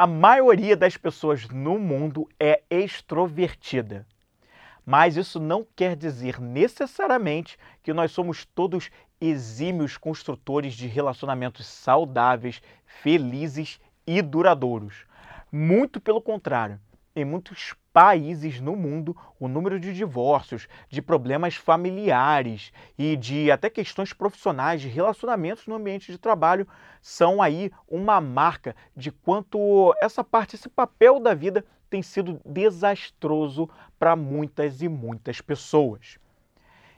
A maioria das pessoas no mundo é extrovertida. Mas isso não quer dizer necessariamente que nós somos todos exímios construtores de relacionamentos saudáveis, felizes e duradouros. Muito pelo contrário, em muitos países no mundo, o número de divórcios, de problemas familiares e de até questões profissionais, de relacionamentos no ambiente de trabalho, são aí uma marca de quanto essa parte, esse papel da vida tem sido desastroso para muitas e muitas pessoas.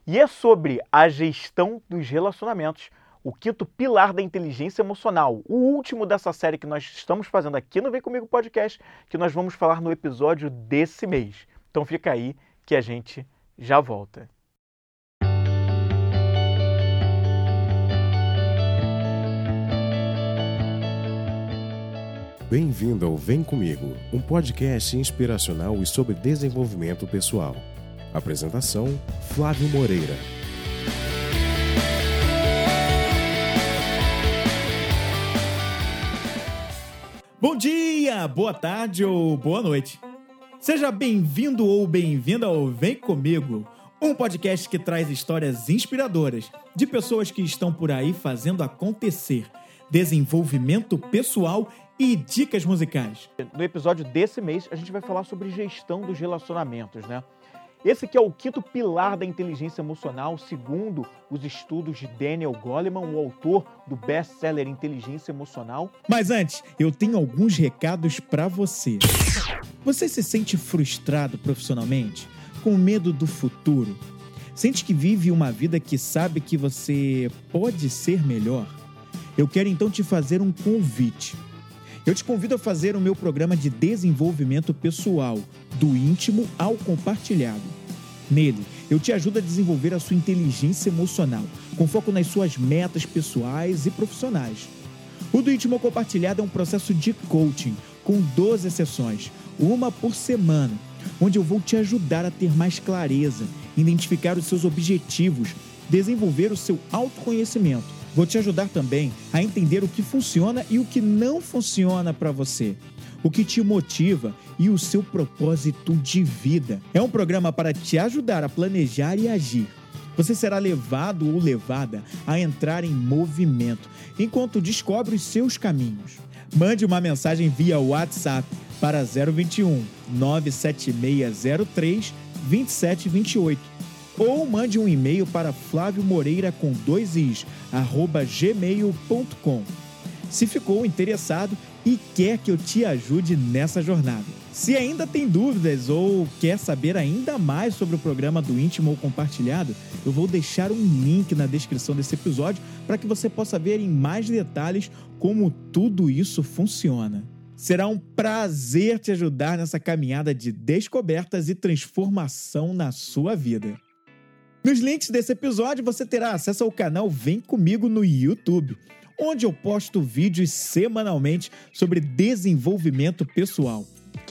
E é sobre a gestão dos relacionamentos o quinto pilar da inteligência emocional, o último dessa série que nós estamos fazendo aqui no Vem Comigo Podcast, que nós vamos falar no episódio desse mês. Então fica aí que a gente já volta. Bem-vindo ao Vem Comigo, um podcast inspiracional e sobre desenvolvimento pessoal. Apresentação: Flávio Moreira. Bom dia, boa tarde ou boa noite. Seja bem-vindo ou bem-vinda ao Vem Comigo, um podcast que traz histórias inspiradoras de pessoas que estão por aí fazendo acontecer, desenvolvimento pessoal e dicas musicais. No episódio desse mês, a gente vai falar sobre gestão dos relacionamentos, né? Esse que é o quinto pilar da inteligência emocional, segundo os estudos de Daniel Goleman, o autor do best-seller Inteligência Emocional. Mas antes, eu tenho alguns recados para você. Você se sente frustrado profissionalmente? Com medo do futuro? Sente que vive uma vida que sabe que você pode ser melhor? Eu quero então te fazer um convite. Eu te convido a fazer o meu programa de desenvolvimento pessoal, do íntimo ao compartilhado. Nele, eu te ajudo a desenvolver a sua inteligência emocional, com foco nas suas metas pessoais e profissionais. O do íntimo ao compartilhado é um processo de coaching, com 12 sessões, uma por semana, onde eu vou te ajudar a ter mais clareza, identificar os seus objetivos, desenvolver o seu autoconhecimento Vou te ajudar também a entender o que funciona e o que não funciona para você, o que te motiva e o seu propósito de vida. É um programa para te ajudar a planejar e agir. Você será levado ou levada a entrar em movimento enquanto descobre os seus caminhos. Mande uma mensagem via WhatsApp para 021 97603 2728 ou mande um e-mail para Flávio Moreira com dois is, arroba gmail.com. Se ficou interessado e quer que eu te ajude nessa jornada. Se ainda tem dúvidas ou quer saber ainda mais sobre o programa do Íntimo ou Compartilhado, eu vou deixar um link na descrição desse episódio para que você possa ver em mais detalhes como tudo isso funciona. Será um prazer te ajudar nessa caminhada de descobertas e transformação na sua vida. Nos links desse episódio você terá acesso ao canal Vem Comigo no YouTube, onde eu posto vídeos semanalmente sobre desenvolvimento pessoal.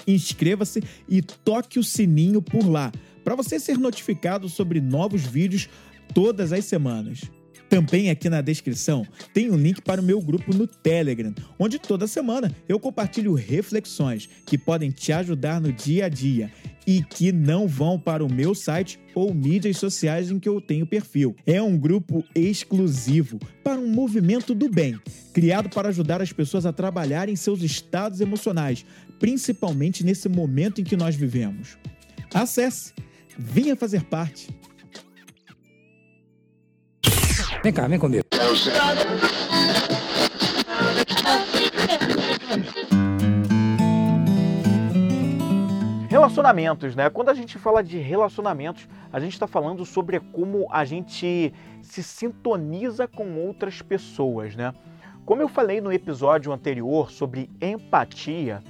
Inscreva-se e toque o sininho por lá, para você ser notificado sobre novos vídeos todas as semanas. Também aqui na descrição tem um link para o meu grupo no Telegram, onde toda semana eu compartilho reflexões que podem te ajudar no dia a dia e que não vão para o meu site ou mídias sociais em que eu tenho perfil. É um grupo exclusivo para um movimento do bem, criado para ajudar as pessoas a trabalhar em seus estados emocionais, principalmente nesse momento em que nós vivemos. Acesse, venha fazer parte. Vem cá, vem comigo. Relacionamentos, né? Quando a gente fala de relacionamentos, a gente está falando sobre como a gente se sintoniza com outras pessoas, né? Como eu falei no episódio anterior sobre empatia,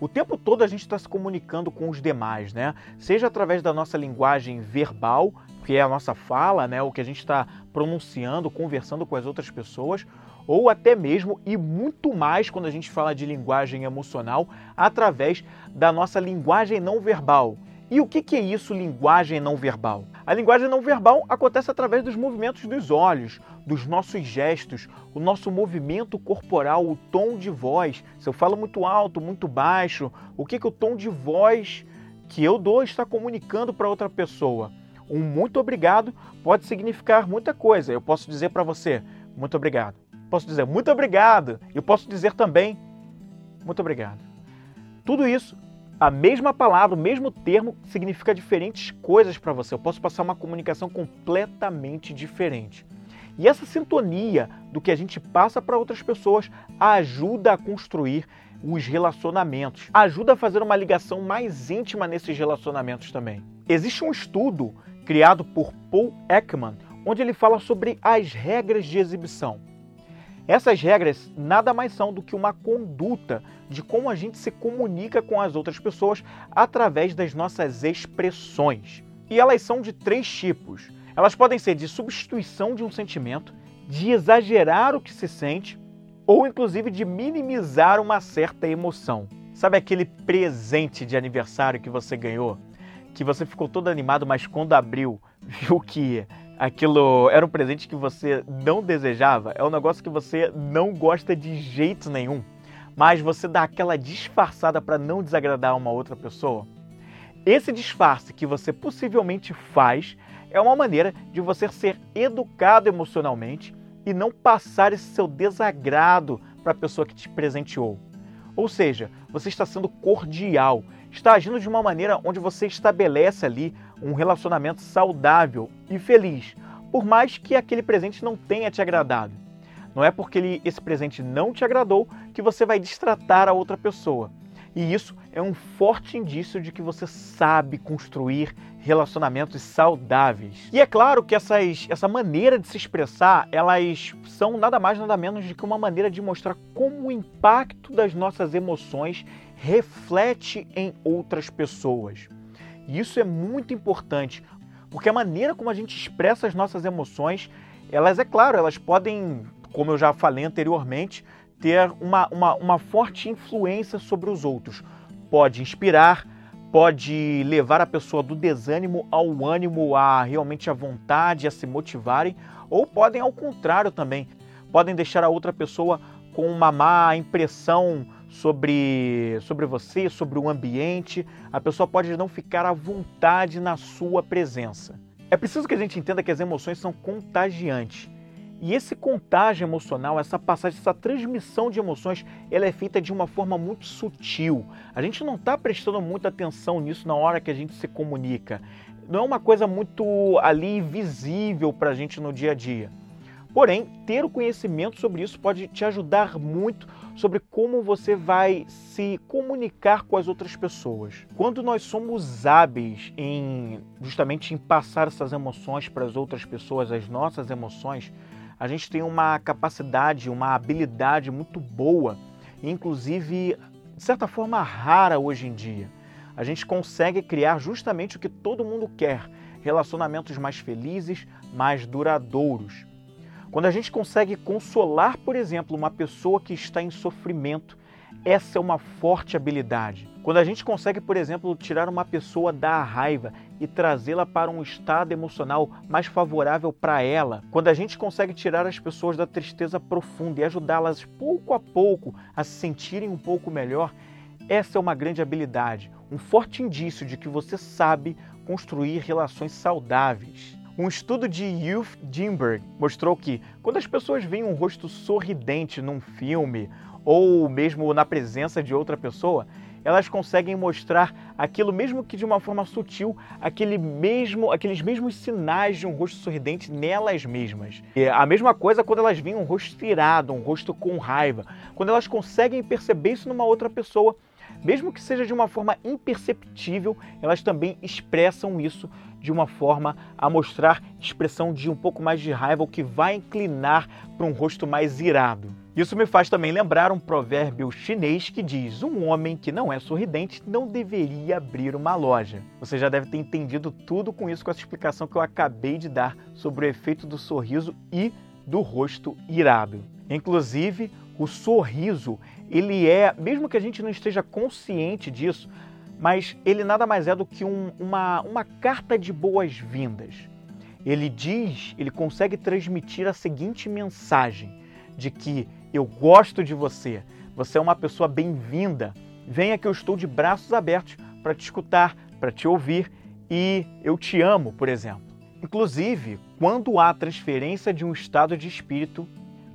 o tempo todo a gente está se comunicando com os demais, né? Seja através da nossa linguagem verbal, que é a nossa fala, né? O que a gente está pronunciando, conversando com as outras pessoas, ou até mesmo e muito mais quando a gente fala de linguagem emocional, através da nossa linguagem não verbal, E o que é isso, linguagem não verbal? A linguagem não verbal acontece através dos movimentos dos olhos, dos nossos gestos, o nosso movimento corporal, o tom de voz. Se eu falo muito alto, muito baixo, o que, que o tom de voz que eu dou está comunicando para outra pessoa? Um muito obrigado pode significar muita coisa. Eu posso dizer para você, muito obrigado. Posso dizer muito obrigado. Eu posso dizer também, muito obrigado. Tudo isso a mesma palavra, o mesmo termo significa diferentes coisas para você. Eu posso passar uma comunicação completamente diferente. E essa sintonia do que a gente passa para outras pessoas ajuda a construir os relacionamentos, ajuda a fazer uma ligação mais íntima nesses relacionamentos também. Existe um estudo criado por Paul Ekman, onde ele fala sobre as regras de exibição. Essas regras nada mais são do que uma conduta de como a gente se comunica com as outras pessoas através das nossas expressões. E elas são de três tipos. Elas podem ser de substituição de um sentimento, de exagerar o que se sente, ou inclusive de minimizar uma certa emoção. Sabe aquele presente de aniversário que você ganhou? Que você ficou todo animado, mas quando abriu, viu que aquilo era um presente que você não desejava, é um negócio que você não gosta de jeito nenhum, mas você dá aquela disfarçada para não desagradar uma outra pessoa. Esse disfarce que você possivelmente faz é uma maneira de você ser educado emocionalmente e não passar esse seu desagrado para a pessoa que te presenteou. Ou seja, você está sendo cordial, está agindo de uma maneira onde você estabelece ali um relacionamento saudável e feliz, por mais que aquele presente não tenha te agradado. Não é porque ele, esse presente não te agradou que você vai destratar a outra pessoa. E isso é um forte indício de que você sabe construir relacionamentos saudáveis. E é claro que essas, essa maneira de se expressar, elas são nada mais nada menos do que uma maneira de mostrar como o impacto das nossas emoções reflete em outras pessoas. E isso é muito importante, porque a maneira como a gente expressa as nossas emoções, elas, é claro, elas podem, como eu já falei anteriormente, ter uma, uma, uma forte influência sobre os outros. Pode inspirar, pode levar a pessoa do desânimo ao ânimo, a realmente a vontade, a se motivarem, ou podem, ao contrário também, podem deixar a outra pessoa com uma má impressão sobre, sobre você, sobre o ambiente. A pessoa pode não ficar à vontade na sua presença. É preciso que a gente entenda que as emoções são contagiantes. E esse contágio emocional, essa passagem, essa transmissão de emoções, ela é feita de uma forma muito sutil. A gente não está prestando muita atenção nisso na hora que a gente se comunica. Não é uma coisa muito ali visível para a gente no dia a dia. Porém, ter o conhecimento sobre isso pode te ajudar muito sobre como você vai se comunicar com as outras pessoas. Quando nós somos hábeis em justamente em passar essas emoções para as outras pessoas, as nossas emoções, a gente tem uma capacidade, uma habilidade muito boa, inclusive de certa forma rara hoje em dia. A gente consegue criar justamente o que todo mundo quer, relacionamentos mais felizes, mais duradouros. Quando a gente consegue consolar, por exemplo, uma pessoa que está em sofrimento, essa é uma forte habilidade. Quando a gente consegue, por exemplo, tirar uma pessoa da raiva e trazê-la para um estado emocional mais favorável para ela, quando a gente consegue tirar as pessoas da tristeza profunda e ajudá-las pouco a pouco a se sentirem um pouco melhor, essa é uma grande habilidade, um forte indício de que você sabe construir relações saudáveis. Um estudo de Youth Gimberg mostrou que quando as pessoas veem um rosto sorridente num filme ou mesmo na presença de outra pessoa, elas conseguem mostrar aquilo mesmo que de uma forma sutil, aquele mesmo, aqueles mesmos sinais de um rosto sorridente nelas mesmas. E a mesma coisa quando elas veem um rosto irado, um rosto com raiva. Quando elas conseguem perceber isso numa outra pessoa, mesmo que seja de uma forma imperceptível, elas também expressam isso de uma forma a mostrar expressão de um pouco mais de raiva, o que vai inclinar para um rosto mais irado. Isso me faz também lembrar um provérbio chinês que diz: um homem que não é sorridente não deveria abrir uma loja. Você já deve ter entendido tudo com isso, com essa explicação que eu acabei de dar sobre o efeito do sorriso e do rosto irado. Inclusive, o sorriso, ele é, mesmo que a gente não esteja consciente disso, mas ele nada mais é do que um, uma, uma carta de boas-vindas. Ele diz, ele consegue transmitir a seguinte mensagem: de que eu gosto de você, você é uma pessoa bem-vinda, venha que eu estou de braços abertos para te escutar, para te ouvir e eu te amo, por exemplo. Inclusive, quando há transferência de um estado de espírito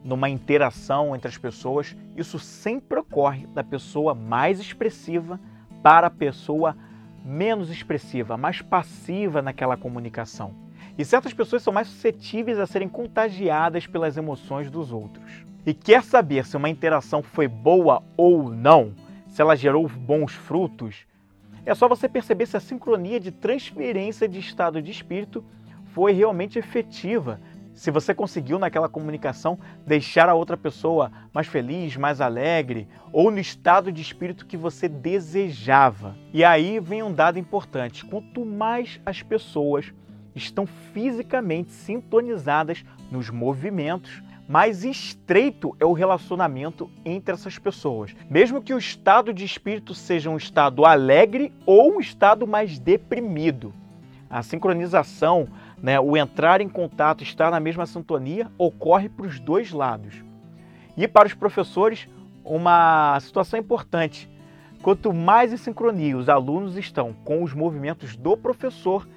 numa interação entre as pessoas, isso sempre ocorre da pessoa mais expressiva para a pessoa menos expressiva, mais passiva naquela comunicação. E certas pessoas são mais suscetíveis a serem contagiadas pelas emoções dos outros. E quer saber se uma interação foi boa ou não, se ela gerou bons frutos, é só você perceber se a sincronia de transferência de estado de espírito foi realmente efetiva. Se você conseguiu naquela comunicação deixar a outra pessoa mais feliz, mais alegre, ou no estado de espírito que você desejava. E aí vem um dado importante: quanto mais as pessoas estão fisicamente sintonizadas nos movimentos, mais estreito é o relacionamento entre essas pessoas. Mesmo que o estado de espírito seja um estado alegre ou um estado mais deprimido. A sincronização, né, o entrar em contato, estar na mesma sintonia, ocorre para os dois lados. E para os professores, uma situação importante. Quanto mais em sincronia os alunos estão com os movimentos do professor,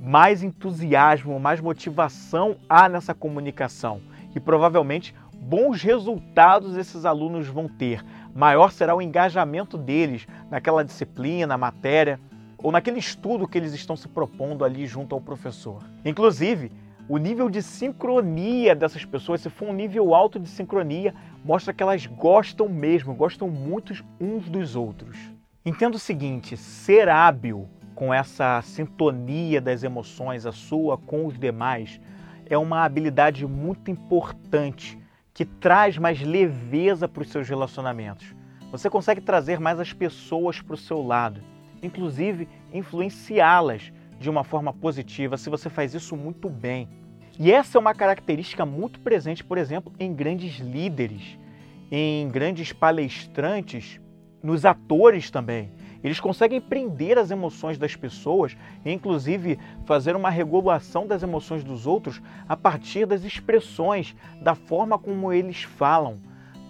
mais entusiasmo, mais motivação há nessa comunicação e provavelmente bons resultados esses alunos vão ter. Maior será o engajamento deles naquela disciplina, matéria ou naquele estudo que eles estão se propondo ali junto ao professor. Inclusive, o nível de sincronia dessas pessoas, se for um nível alto de sincronia, mostra que elas gostam mesmo, gostam muito uns dos outros. Entenda o seguinte: ser hábil com essa sintonia das emoções, a sua com os demais, é uma habilidade muito importante que traz mais leveza para os seus relacionamentos. Você consegue trazer mais as pessoas para o seu lado, inclusive influenciá-las de uma forma positiva se você faz isso muito bem. E essa é uma característica muito presente, por exemplo, em grandes líderes, em grandes palestrantes, nos atores também. Eles conseguem prender as emoções das pessoas e, inclusive, fazer uma regulação das emoções dos outros a partir das expressões, da forma como eles falam,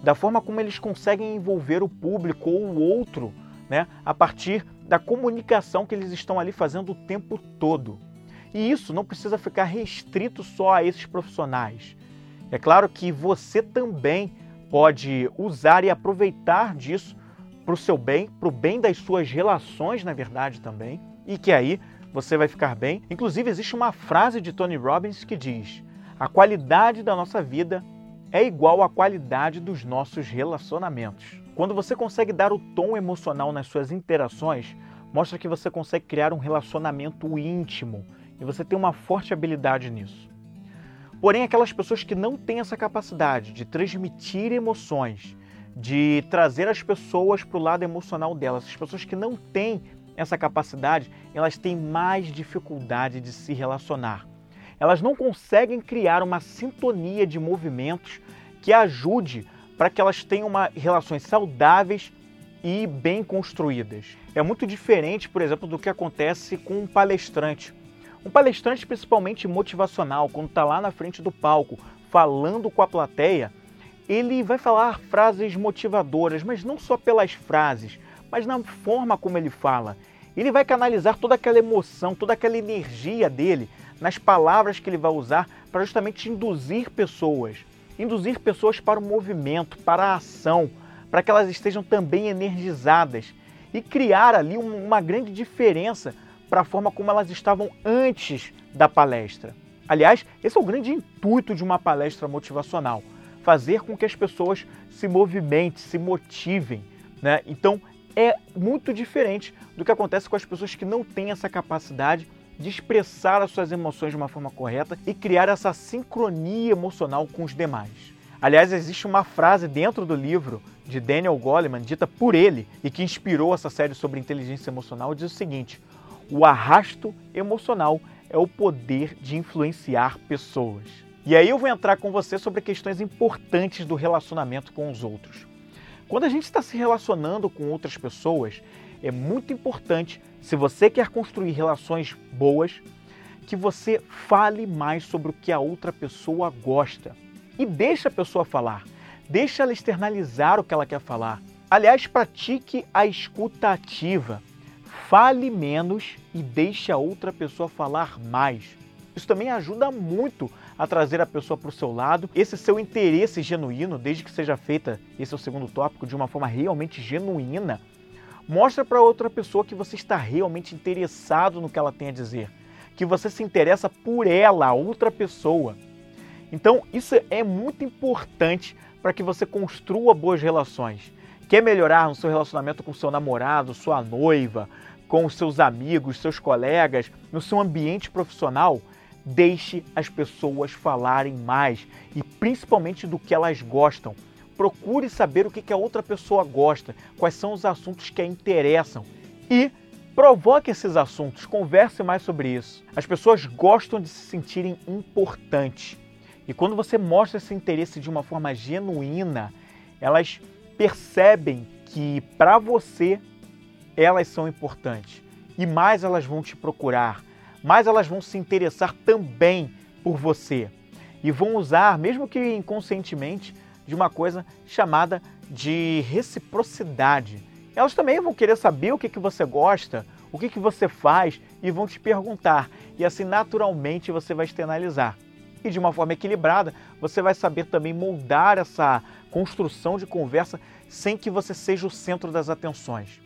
da forma como eles conseguem envolver o público ou o outro, né, a partir da comunicação que eles estão ali fazendo o tempo todo. E isso não precisa ficar restrito só a esses profissionais. É claro que você também pode usar e aproveitar disso para o seu bem, para o bem das suas relações, na verdade, também, e que aí você vai ficar bem. Inclusive, existe uma frase de Tony Robbins que diz: a qualidade da nossa vida é igual à qualidade dos nossos relacionamentos. Quando você consegue dar o tom emocional nas suas interações, mostra que você consegue criar um relacionamento íntimo e você tem uma forte habilidade nisso. Porém, aquelas pessoas que não têm essa capacidade de transmitir emoções, de trazer as pessoas para o lado emocional delas. As pessoas que não têm essa capacidade, elas têm mais dificuldade de se relacionar. Elas não conseguem criar uma sintonia de movimentos que ajude para que elas tenham uma, relações saudáveis e bem construídas. É muito diferente, por exemplo, do que acontece com um palestrante. Um palestrante, principalmente motivacional, quando está lá na frente do palco falando com a plateia, ele vai falar frases motivadoras, mas não só pelas frases, mas na forma como ele fala. Ele vai canalizar toda aquela emoção, toda aquela energia dele nas palavras que ele vai usar para justamente induzir pessoas, induzir pessoas para o movimento, para a ação, para que elas estejam também energizadas e criar ali uma grande diferença para a forma como elas estavam antes da palestra. Aliás, esse é o grande intuito de uma palestra motivacional fazer com que as pessoas se movimentem, se motivem. Né? Então é muito diferente do que acontece com as pessoas que não têm essa capacidade de expressar as suas emoções de uma forma correta e criar essa sincronia emocional com os demais. Aliás, existe uma frase dentro do livro de Daniel Goleman, dita por ele e que inspirou essa série sobre inteligência emocional, diz o seguinte: o arrasto emocional é o poder de influenciar pessoas. E aí eu vou entrar com você sobre questões importantes do relacionamento com os outros. Quando a gente está se relacionando com outras pessoas, é muito importante, se você quer construir relações boas, que você fale mais sobre o que a outra pessoa gosta. E deixa a pessoa falar. Deixa ela externalizar o que ela quer falar. Aliás, pratique a escuta ativa. Fale menos e deixe a outra pessoa falar mais. Isso também ajuda muito a trazer a pessoa para o seu lado. Esse seu interesse genuíno, desde que seja feita, esse é o segundo tópico, de uma forma realmente genuína, mostra para outra pessoa que você está realmente interessado no que ela tem a dizer, que você se interessa por ela, outra pessoa. Então, isso é muito importante para que você construa boas relações. Quer melhorar no seu relacionamento com seu namorado, sua noiva, com seus amigos, seus colegas, no seu ambiente profissional? Deixe as pessoas falarem mais e principalmente do que elas gostam. Procure saber o que a outra pessoa gosta, quais são os assuntos que a interessam e provoque esses assuntos, converse mais sobre isso. As pessoas gostam de se sentirem importantes. E quando você mostra esse interesse de uma forma genuína, elas percebem que para você elas são importantes. E mais elas vão te procurar, mais elas vão se interessar também por você. E vão usar, mesmo que inconscientemente, de uma coisa chamada de reciprocidade. Elas também vão querer saber o que, que você gosta, o que, que você faz e vão te perguntar. E assim, naturalmente, você vai externalizar. E de uma forma equilibrada, você vai saber também moldar essa construção de conversa sem que você seja o centro das atenções.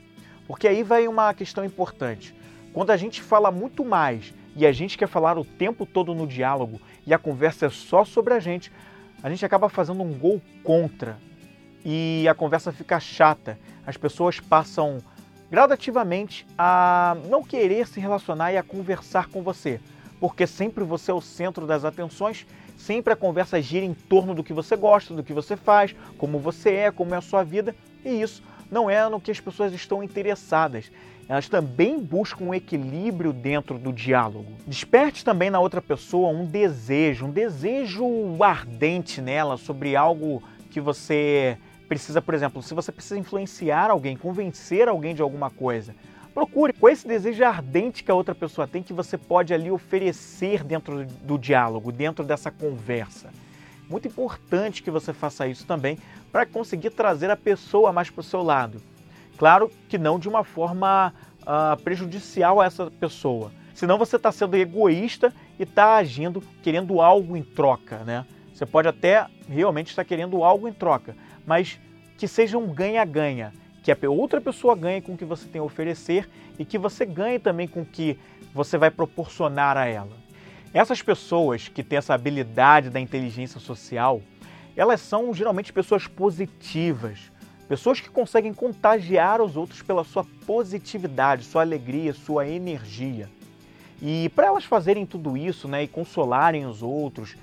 Porque aí vai uma questão importante. Quando a gente fala muito mais e a gente quer falar o tempo todo no diálogo e a conversa é só sobre a gente, a gente acaba fazendo um gol contra. E a conversa fica chata. As pessoas passam gradativamente a não querer se relacionar e a conversar com você, porque sempre você é o centro das atenções, sempre a conversa gira em torno do que você gosta, do que você faz, como você é, como é a sua vida, e isso não é no que as pessoas estão interessadas elas também buscam um equilíbrio dentro do diálogo. Desperte também na outra pessoa um desejo, um desejo ardente nela sobre algo que você precisa, por exemplo, se você precisa influenciar alguém, convencer alguém de alguma coisa, procure com esse desejo ardente que a outra pessoa tem que você pode ali oferecer dentro do diálogo, dentro dessa conversa. Muito importante que você faça isso também para conseguir trazer a pessoa mais para o seu lado. Claro que não de uma forma uh, prejudicial a essa pessoa. Senão você está sendo egoísta e está agindo querendo algo em troca, né? Você pode até realmente estar querendo algo em troca, mas que seja um ganha-ganha, que a outra pessoa ganhe com o que você tem a oferecer e que você ganhe também com o que você vai proporcionar a ela. Essas pessoas que têm essa habilidade da inteligência social, elas são geralmente pessoas positivas, Pessoas que conseguem contagiar os outros pela sua positividade, sua alegria, sua energia. E para elas fazerem tudo isso né, e consolarem os outros,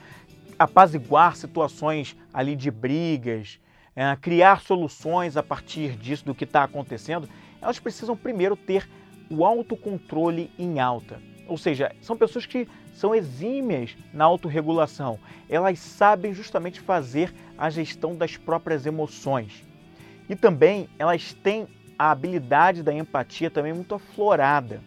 apaziguar situações ali de brigas, é, criar soluções a partir disso, do que está acontecendo, elas precisam primeiro ter o autocontrole em alta. Ou seja, são pessoas que são exímias na autorregulação. Elas sabem justamente fazer a gestão das próprias emoções. E também elas têm a habilidade da empatia também muito aflorada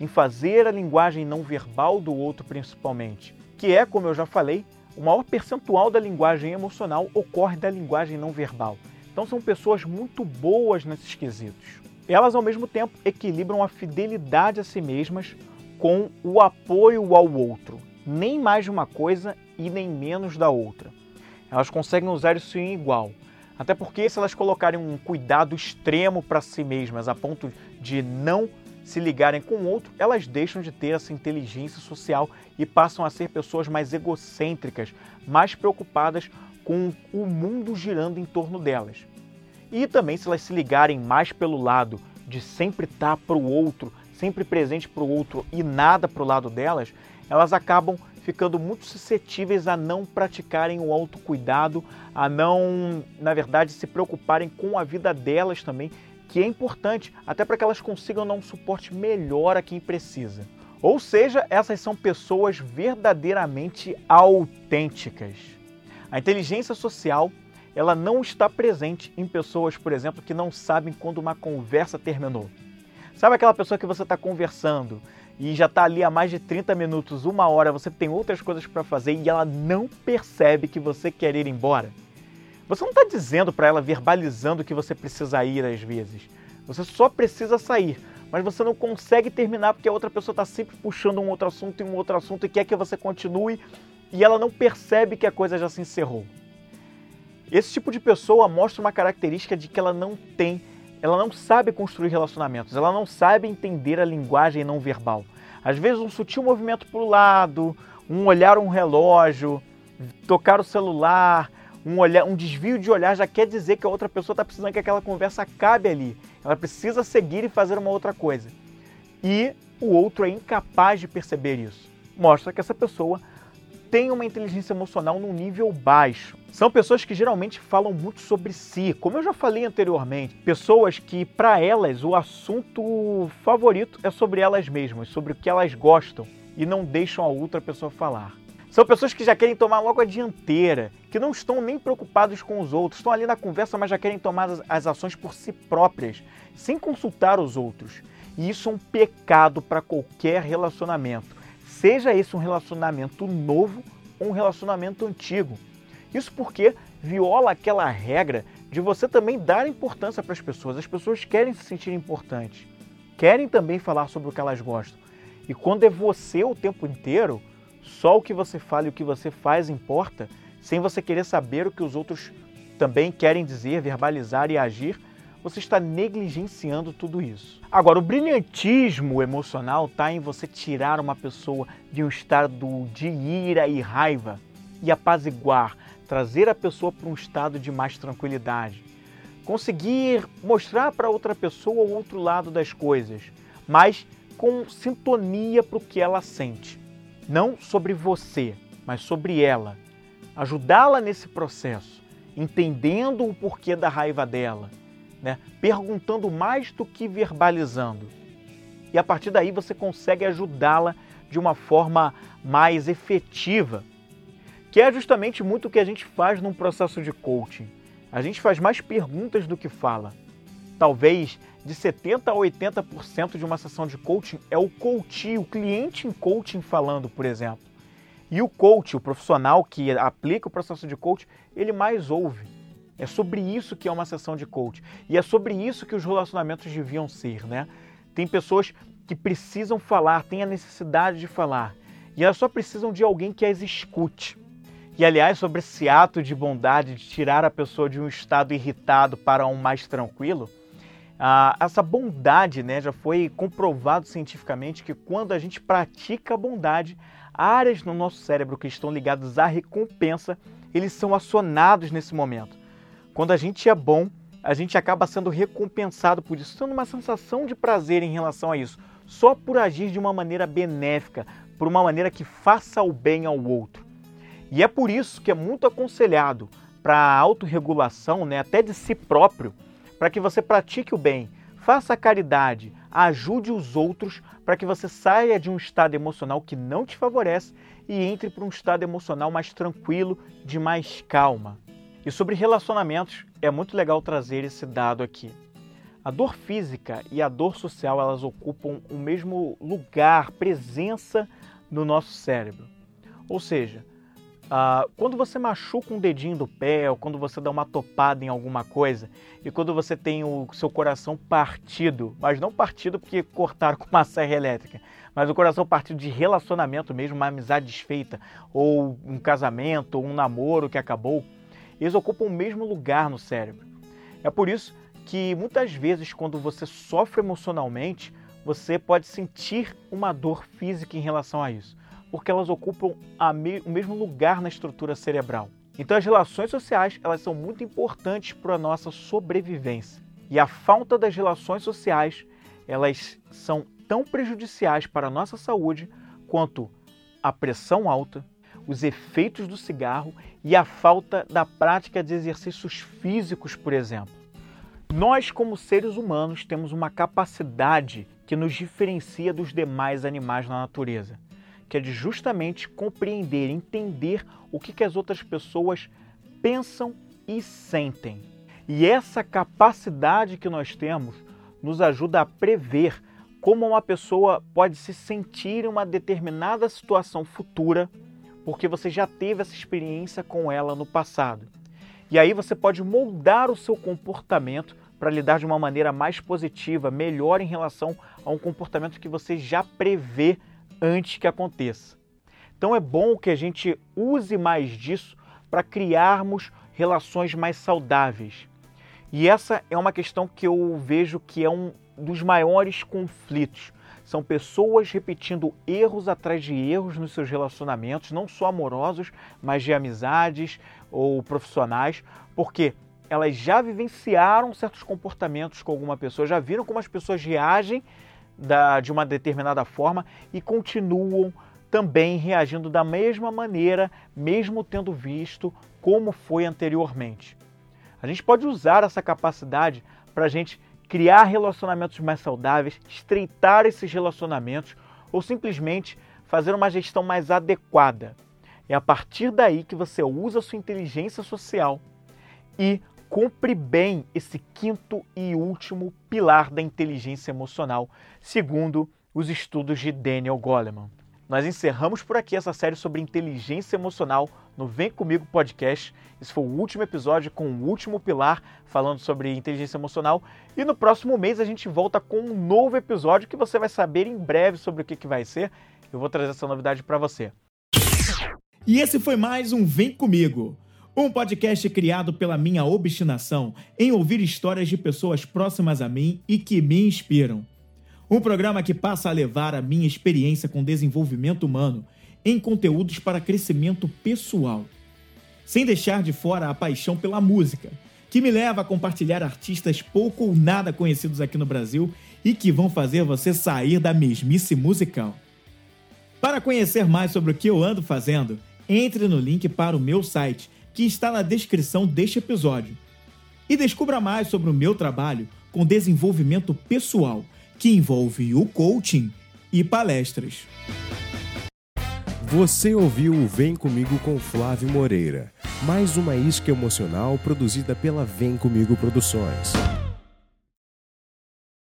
em fazer a linguagem não verbal do outro principalmente, que é, como eu já falei, o maior percentual da linguagem emocional ocorre da linguagem não verbal. Então são pessoas muito boas nesses quesitos. Elas ao mesmo tempo equilibram a fidelidade a si mesmas com o apoio ao outro, nem mais de uma coisa e nem menos da outra. Elas conseguem usar isso em igual. Até porque se elas colocarem um cuidado extremo para si mesmas, a ponto de não se ligarem com o outro, elas deixam de ter essa inteligência social e passam a ser pessoas mais egocêntricas, mais preocupadas com o mundo girando em torno delas. E também se elas se ligarem mais pelo lado de sempre estar para o outro, sempre presente para o outro e nada para o lado delas, elas acabam ficando muito suscetíveis a não praticarem o autocuidado, a não, na verdade, se preocuparem com a vida delas também, que é importante até para que elas consigam dar um suporte melhor a quem precisa. Ou seja, essas são pessoas verdadeiramente autênticas. A inteligência social ela não está presente em pessoas, por exemplo, que não sabem quando uma conversa terminou. Sabe aquela pessoa que você está conversando e já está ali há mais de 30 minutos, uma hora, você tem outras coisas para fazer e ela não percebe que você quer ir embora? Você não está dizendo para ela, verbalizando que você precisa ir às vezes. Você só precisa sair, mas você não consegue terminar porque a outra pessoa está sempre puxando um outro assunto e um outro assunto e quer que você continue e ela não percebe que a coisa já se encerrou. Esse tipo de pessoa mostra uma característica de que ela não tem, ela não sabe construir relacionamentos, ela não sabe entender a linguagem não verbal. Às vezes um sutil movimento para o lado, um olhar um relógio, tocar o celular, um, olhar, um desvio de olhar já quer dizer que a outra pessoa está precisando que aquela conversa acabe ali. Ela precisa seguir e fazer uma outra coisa. E o outro é incapaz de perceber isso. Mostra que essa pessoa tem uma inteligência emocional num nível baixo. São pessoas que geralmente falam muito sobre si, como eu já falei anteriormente. Pessoas que, para elas, o assunto favorito é sobre elas mesmas, sobre o que elas gostam e não deixam a outra pessoa falar. São pessoas que já querem tomar logo a dianteira, que não estão nem preocupados com os outros, estão ali na conversa, mas já querem tomar as ações por si próprias, sem consultar os outros. E isso é um pecado para qualquer relacionamento seja esse um relacionamento novo ou um relacionamento antigo. Isso porque viola aquela regra de você também dar importância para as pessoas. As pessoas querem se sentir importantes, querem também falar sobre o que elas gostam. E quando é você o tempo inteiro, só o que você fala e o que você faz importa, sem você querer saber o que os outros também querem dizer, verbalizar e agir, você está negligenciando tudo isso. Agora, o brilhantismo emocional está em você tirar uma pessoa de um estado de ira e raiva e apaziguar, trazer a pessoa para um estado de mais tranquilidade. Conseguir mostrar para outra pessoa o outro lado das coisas, mas com sintonia para o que ela sente. Não sobre você, mas sobre ela. Ajudá-la nesse processo, entendendo o porquê da raiva dela né? perguntando mais do que verbalizando. E a partir daí você consegue ajudá-la de uma forma mais efetiva, que é justamente muito o que a gente faz num processo de coaching. A gente faz mais perguntas do que fala. Talvez de 70 a 80% de uma sessão de coaching é o coach, o cliente em coaching falando, por exemplo. E o coach, o profissional que aplica o processo de coaching, ele mais ouve. É sobre isso que é uma sessão de coach. E é sobre isso que os relacionamentos deviam ser, né? Tem pessoas que precisam falar, têm a necessidade de falar. E elas só precisam de alguém que as escute. E aliás, sobre esse ato de bondade de tirar a pessoa de um estado irritado para um mais tranquilo, ah, essa bondade né, já foi comprovado cientificamente que quando a gente pratica a bondade, áreas no nosso cérebro que estão ligadas à recompensa, eles são acionados nesse momento. Quando a gente é bom, a gente acaba sendo recompensado por isso, tendo uma sensação de prazer em relação a isso, só por agir de uma maneira benéfica, por uma maneira que faça o bem ao outro. E é por isso que é muito aconselhado para a autorregulação, né, até de si próprio, para que você pratique o bem, faça a caridade, ajude os outros para que você saia de um estado emocional que não te favorece e entre para um estado emocional mais tranquilo, de mais calma. E sobre relacionamentos, é muito legal trazer esse dado aqui. A dor física e a dor social, elas ocupam o mesmo lugar, presença no nosso cérebro. Ou seja, Uh, quando você machuca um dedinho do pé, ou quando você dá uma topada em alguma coisa, e quando você tem o seu coração partido, mas não partido porque cortaram com uma serra elétrica, mas o coração partido de relacionamento mesmo, uma amizade desfeita, ou um casamento, ou um namoro que acabou, eles ocupam o mesmo lugar no cérebro. É por isso que muitas vezes, quando você sofre emocionalmente, você pode sentir uma dor física em relação a isso, porque elas ocupam me o mesmo lugar na estrutura cerebral. Então, as relações sociais elas são muito importantes para a nossa sobrevivência. E a falta das relações sociais elas são tão prejudiciais para a nossa saúde quanto a pressão alta, os efeitos do cigarro e a falta da prática de exercícios físicos, por exemplo. Nós, como seres humanos, temos uma capacidade que nos diferencia dos demais animais na natureza, que é de justamente compreender, entender o que, que as outras pessoas pensam e sentem. E essa capacidade que nós temos nos ajuda a prever como uma pessoa pode se sentir em uma determinada situação futura, porque você já teve essa experiência com ela no passado. E aí você pode moldar o seu comportamento para lidar de uma maneira mais positiva, melhor em relação a um comportamento que você já prevê antes que aconteça. Então é bom que a gente use mais disso para criarmos relações mais saudáveis. E essa é uma questão que eu vejo que é um dos maiores conflitos. São pessoas repetindo erros atrás de erros nos seus relacionamentos, não só amorosos, mas de amizades ou profissionais, porque elas já vivenciaram certos comportamentos com alguma pessoa, já viram como as pessoas reagem da, de uma determinada forma e continuam também reagindo da mesma maneira, mesmo tendo visto como foi anteriormente. A gente pode usar essa capacidade para a gente criar relacionamentos mais saudáveis, estreitar esses relacionamentos ou simplesmente fazer uma gestão mais adequada. É a partir daí que você usa a sua inteligência social e cumpre bem esse quinto e último pilar da inteligência emocional, segundo os estudos de Daniel Goleman. Nós encerramos por aqui essa série sobre inteligência emocional no Vem Comigo Podcast. Esse foi o último episódio com o último pilar falando sobre inteligência emocional. E no próximo mês a gente volta com um novo episódio que você vai saber em breve sobre o que, que vai ser. Eu vou trazer essa novidade para você. E esse foi mais um Vem Comigo. Um podcast criado pela minha obstinação em ouvir histórias de pessoas próximas a mim e que me inspiram. Um programa que passa a levar a minha experiência com desenvolvimento humano em conteúdos para crescimento pessoal. Sem deixar de fora a paixão pela música, que me leva a compartilhar artistas pouco ou nada conhecidos aqui no Brasil e que vão fazer você sair da mesmice musical. Para conhecer mais sobre o que eu ando fazendo, entre no link para o meu site, que está na descrição deste episódio. E descubra mais sobre o meu trabalho com desenvolvimento pessoal que envolve o coaching e palestras. Você ouviu o Vem Comigo com Flávio Moreira, mais uma isca emocional produzida pela Vem Comigo Produções.